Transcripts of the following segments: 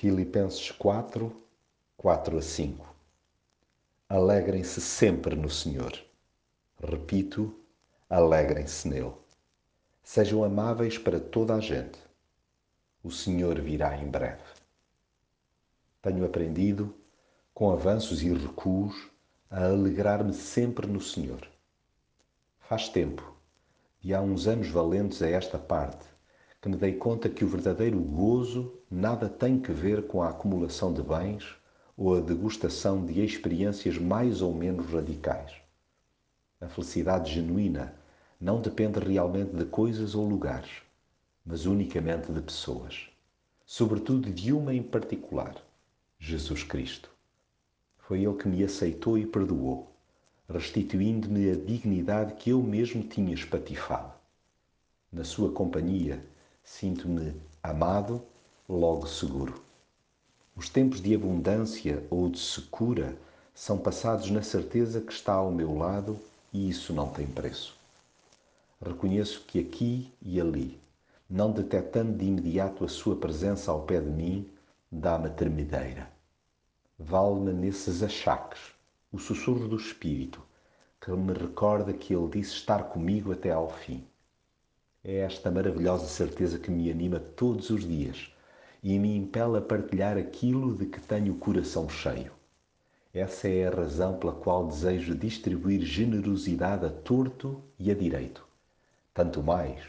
Filipenses 4, 4 a 5. Alegrem-se sempre no Senhor. Repito, alegrem-se nele. Sejam amáveis para toda a gente. O Senhor virá em breve. Tenho aprendido, com avanços e recuos, a alegrar-me sempre no Senhor. Faz tempo, e há uns anos valentes a esta parte, que me dei conta que o verdadeiro gozo nada tem que ver com a acumulação de bens ou a degustação de experiências mais ou menos radicais. A felicidade genuína não depende realmente de coisas ou lugares, mas unicamente de pessoas, sobretudo de uma em particular, Jesus Cristo. Foi Ele que me aceitou e perdoou, restituindo-me a dignidade que eu mesmo tinha espatifado. Na Sua companhia, Sinto-me amado, logo seguro. Os tempos de abundância ou de secura são passados na certeza que está ao meu lado e isso não tem preço. Reconheço que aqui e ali, não detectando de imediato a sua presença ao pé de mim, dá-me tremedeira. Vale-me nesses achaques o sussurro do Espírito, que me recorda que ele disse estar comigo até ao fim. É esta maravilhosa certeza que me anima todos os dias e me impele a partilhar aquilo de que tenho o coração cheio. Essa é a razão pela qual desejo distribuir generosidade a torto e a direito. Tanto mais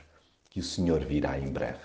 que o Senhor virá em breve.